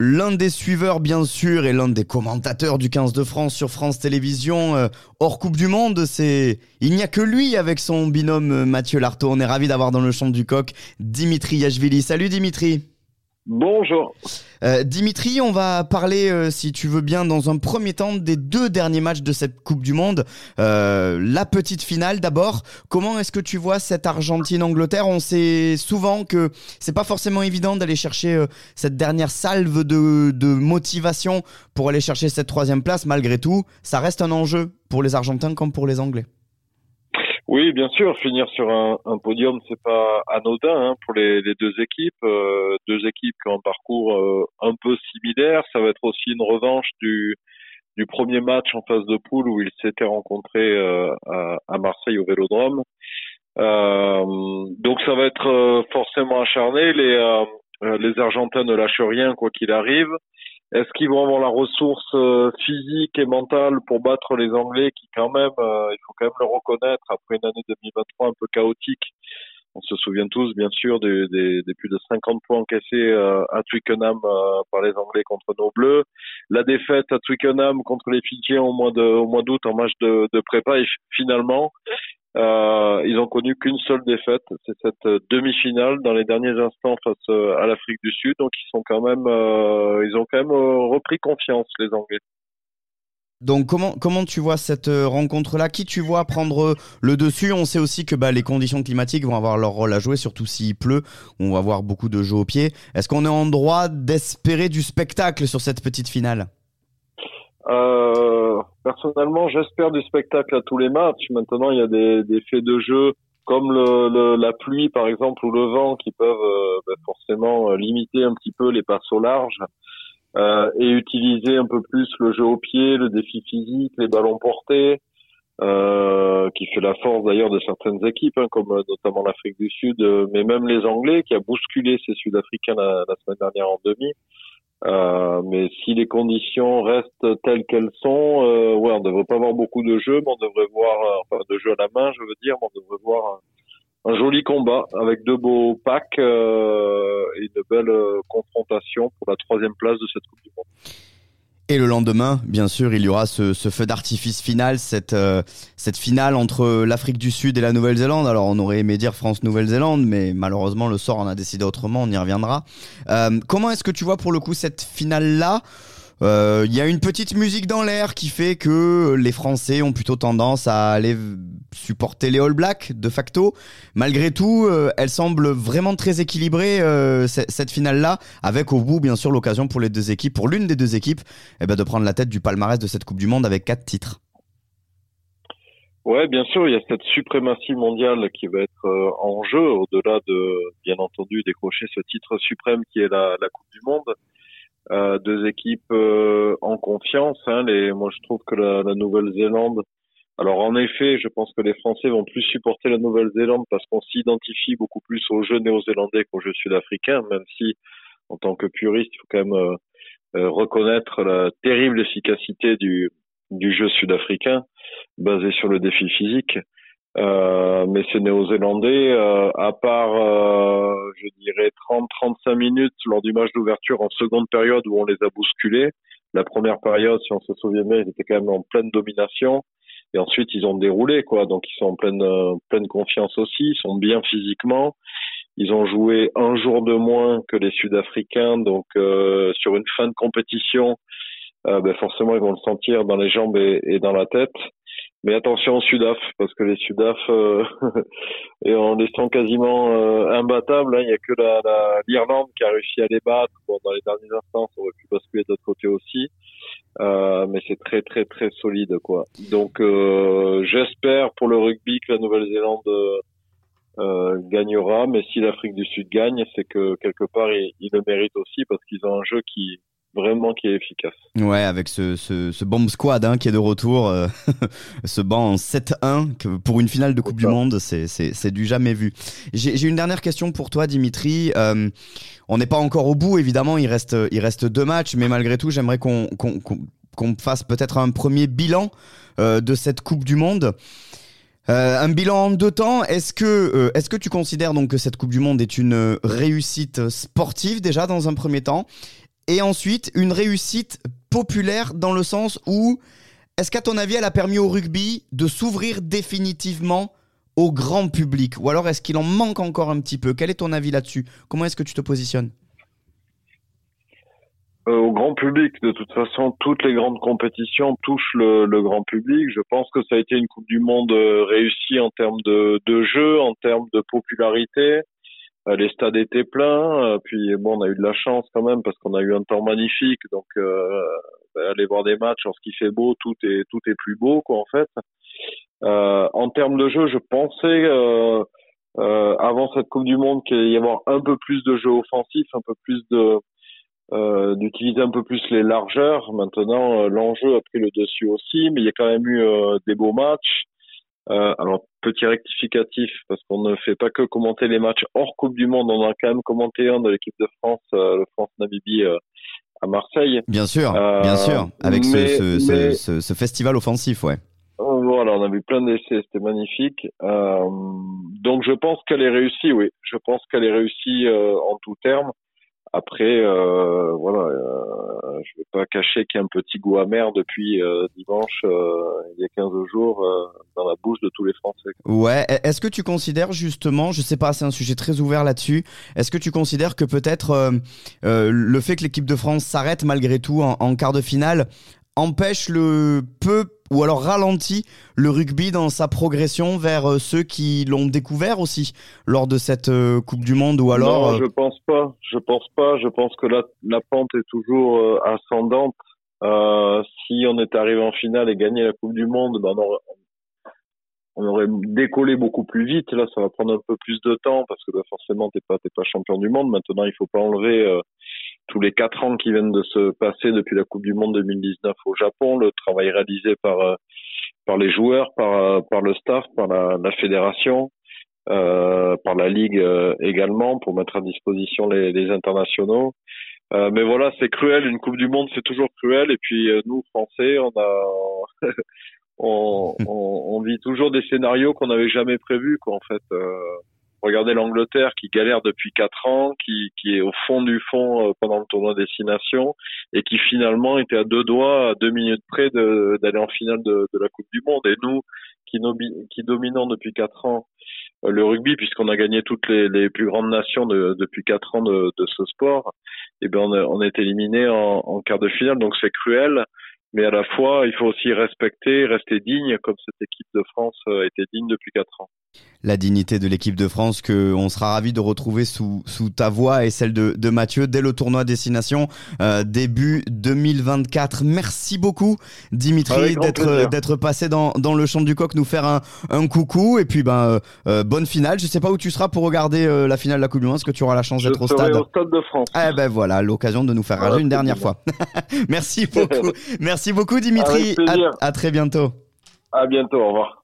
l'un des suiveurs bien sûr et l'un des commentateurs du 15 de France sur France Télévisions euh, hors Coupe du Monde, c'est il n'y a que lui avec son binôme euh, Mathieu Lartaud. On est ravi d'avoir dans le champ du coq Dimitri Yachvili. Salut Dimitri. Bonjour. Euh, Dimitri, on va parler, euh, si tu veux bien, dans un premier temps des deux derniers matchs de cette Coupe du Monde. Euh, la petite finale d'abord. Comment est-ce que tu vois cette Argentine-Angleterre? On sait souvent que c'est pas forcément évident d'aller chercher cette dernière salve de, de motivation pour aller chercher cette troisième place. Malgré tout, ça reste un enjeu pour les Argentins comme pour les Anglais. Oui, bien sûr, finir sur un, un podium, c'est pas anodin hein, pour les, les, deux équipes. Euh, deux équipes qui ont un parcours euh, un peu similaire. Ça va être aussi une revanche du, du premier match en phase de poule où ils s'étaient rencontrés euh, à, à, Marseille au Vélodrome. donc ça va être forcément acharné. Les, les Argentins ne lâchent rien quoi qu'il arrive. Est-ce qu'ils vont avoir la ressource euh, physique et mentale pour battre les Anglais qui quand même, euh, il faut quand même le reconnaître, après une année 2023 un peu chaotique, on se souvient tous bien sûr des, plus de 50 points encaissés euh, à Twickenham par les Anglais contre nos Bleus, la défaite à Twickenham contre les Fidjiens au mois de au mois d'août en match de, de prépa et finalement euh, ils ont connu qu'une seule défaite, c'est cette euh, demi-finale dans les derniers instants face euh, à l'Afrique du Sud. Donc ils sont quand même, euh, ils ont quand même repris confiance les Anglais. Donc comment comment tu vois cette rencontre-là? Qui tu vois prendre le dessus? On sait aussi que bah, les conditions climatiques vont avoir leur rôle à jouer, surtout s'il pleut. On va avoir beaucoup de jeux au pied. Est-ce qu'on est en droit d'espérer du spectacle sur cette petite finale? Euh, personnellement, j'espère du spectacle à tous les matchs. Maintenant, il y a des, faits de jeu comme la pluie, par exemple, ou le vent, qui peuvent euh, ben, forcément euh, limiter un petit peu les passes au large euh, et utiliser un peu plus le jeu au pied, le défi physique, les ballons portés, qui fait la force d'ailleurs de certaines équipes, hein, comme notamment l'Afrique du Sud, mais même les Anglais, qui a bousculé ces Sud-Africains la, semaine dernière en demi. Euh, mais si les conditions restent telles qu'elles sont, euh, ouais, on devrait pas avoir beaucoup de jeux, mais on devrait voir, euh, enfin de jeux à la main, je veux dire, mais on devrait voir un, joli combat avec deux beaux packs euh, et de belles euh, confrontations pour la troisième place de cette Coupe du Monde. Et le lendemain, bien sûr, il y aura ce, ce feu d'artifice final, cette, euh, cette finale entre l'Afrique du Sud et la Nouvelle-Zélande. Alors, on aurait aimé dire France-Nouvelle-Zélande, mais malheureusement, le sort en a décidé autrement, on y reviendra. Euh, comment est-ce que tu vois pour le coup cette finale-là? Il euh, y a une petite musique dans l'air qui fait que les Français ont plutôt tendance à aller supporter les All Blacks de facto. Malgré tout, euh, elle semble vraiment très équilibrée euh, cette finale-là, avec au bout bien sûr l'occasion pour les deux équipes, pour l'une des deux équipes, eh ben, de prendre la tête du palmarès de cette Coupe du Monde avec quatre titres. Ouais, bien sûr, il y a cette suprématie mondiale qui va être en jeu, au-delà de, bien entendu, décrocher ce titre suprême qui est la Coupe du Monde. Euh, deux équipes euh, en confiance. Hein, les, moi, je trouve que la, la Nouvelle-Zélande. Alors, en effet, je pense que les Français vont plus supporter la Nouvelle-Zélande parce qu'on s'identifie beaucoup plus aux jeux néo-zélandais qu'aux jeux sud-africains, même si, en tant que puriste, il faut quand même euh, euh reconnaître la terrible efficacité du, du jeu sud-africain basé sur le défi physique. Euh, mais ces Néo-Zélandais, euh, à part, je dirais, 30-35 minutes lors du match d'ouverture en seconde période où on les a bousculés, la première période, si on se souvient bien, ils étaient quand même en pleine domination. Et ensuite, ils ont déroulé, quoi. Donc, ils sont en pleine, pleine confiance aussi. Ils sont bien physiquement. Ils ont joué un jour de moins que les Sud-Africains. Donc, sur une fin de compétition, ben forcément, ils vont le sentir dans les jambes et dans la tête. Mais attention aux Sudaf, parce que les Sudaf, euh, et en les sent quasiment euh, imbattables, hein, il n'y a que l'Irlande qui a réussi à les battre. Bon, dans les derniers instants, ça aurait pu basculer de l'autre côté aussi. Euh, mais c'est très très très solide quoi. Donc euh, j'espère pour le rugby que la Nouvelle-Zélande euh, gagnera, mais si l'Afrique du Sud gagne, c'est que quelque part ils le méritent aussi parce qu'ils ont un jeu qui vraiment qui est efficace. Ouais, avec ce, ce, ce bomb squad hein, qui est de retour, euh, ce banc en 7-1 que pour une finale de Coupe du Monde, c'est du jamais vu. J'ai une dernière question pour toi, Dimitri. Euh, on n'est pas encore au bout, évidemment, il reste, il reste deux matchs, mais malgré tout, j'aimerais qu'on fasse peut-être un premier bilan euh, de cette Coupe du Monde. Euh, un bilan en deux temps. Est-ce que, euh, est-ce que tu considères donc que cette Coupe du Monde est une réussite sportive déjà dans un premier temps? Et ensuite une réussite populaire dans le sens où, est-ce qu'à ton avis, elle a permis au rugby de s'ouvrir définitivement au grand public? Ou alors est-ce qu'il en manque encore un petit peu? Quel est ton avis là-dessus? Comment est-ce que tu te positionnes? Euh, au grand public. De toute façon, toutes les grandes compétitions touchent le, grand public. Je pense que ça a été une Coupe du Monde euh, réussie en termes de jeu, en termes de popularité. Euh, les stades étaient pleins. Puis bon, on a eu de la chance quand même parce qu'on a eu un temps magnifique. Donc euh, bah, aller voir des matchs lorsqu'il fait beau, tout est tout est plus beau quoi en fait. Euh, en termes de jeu, je pensais avant cette Coupe du Monde qu'il y avoir un peu plus de jeu offensif, un peu plus de euh, d'utiliser un peu plus les largeurs. Maintenant, euh, l'enjeu a pris le dessus aussi, mais il y a quand même eu euh, des beaux matchs. Alors, petit rectificatif, parce qu'on ne fait pas que commenter les matchs hors Coupe du Monde, on a quand même commenté un de l'équipe de France, le France-Namibie à Marseille. Bien sûr, bien sûr, avec ce, ce, ce, ce, festival offensif, ouais. Voilà, on a vu plein d'essais, c'était magnifique. donc je pense qu'elle est réussie, oui. Je pense qu'elle est réussie en tout terme. Après, euh, voilà, euh, je vais pas cacher qu'il y a un petit goût amer depuis euh, dimanche, il y a 15 jours, dans la bouche de tous les Français. Ouais, e-, est-ce que tu considères justement, je sais pas, c'est un sujet très ouvert là-dessus, est-ce que tu considères que peut-être le fait que l'équipe de France s'arrête malgré tout en, en quart de finale empêche le peu ou alors ralentit le rugby dans sa progression vers euh, ceux qui l'ont découvert aussi lors de cette euh, Coupe du Monde ou alors Non, euh, je pense pas. Je pense pas. Je pense que la, la pente est toujours ascendante. si on est arrivé en finale et gagné la Coupe du Monde, ben on, aurait, on aurait décollé beaucoup plus vite. Là, ça va prendre un peu plus de temps parce que ben, forcément, t'es pas t'es pas champion du monde. Maintenant, il faut pas enlever tous les quatre ans qui viennent de se passer depuis la Coupe du Monde 2019 au Japon, le travail réalisé par euh, par les joueurs, par euh, par le staff, par la, la fédération, euh, par la ligue euh, également pour mettre à disposition les, les internationaux. Euh, mais voilà, c'est cruel. Une Coupe du Monde, c'est toujours cruel. Et puis nous, Français, on a on, on, on, vit toujours des scénarios qu'on n'avait jamais prévus. Quoi, en fait, Regardez l'Angleterre qui galère depuis quatre ans, qui, est au fond du fond euh, pendant le tournoi Destination et qui finalement était à deux doigts, à deux minutes près d'aller en finale de, la Coupe du Monde. Et nous, qui, dominons depuis quatre ans euh, le rugby, puisqu'on a gagné toutes les, plus grandes nations de, depuis quatre ans de, ce sport, et eh ben on, est éliminé en, quart de finale. Donc c'est cruel mais à la fois, il faut aussi respecter, rester digne, comme cette équipe de France a été digne depuis quatre ans la dignité de l'équipe de France que on sera ravi de retrouver sous, sous ta voix et celle de, de Mathieu dès le tournoi destination euh, début 2024. Merci beaucoup Dimitri d'être d'être passé dans, dans le champ du coq nous faire un, un coucou et puis ben euh, euh, bonne finale. Je sais pas où tu seras pour regarder la finale de la Coupe du Monde. Est-ce que tu auras la chance d'être au stade? au stade de France. Eh ben voilà l'occasion de nous faire rager une dernière fois. Merci beaucoup. Merci beaucoup Dimitri. À, à très bientôt. À bientôt. Au revoir.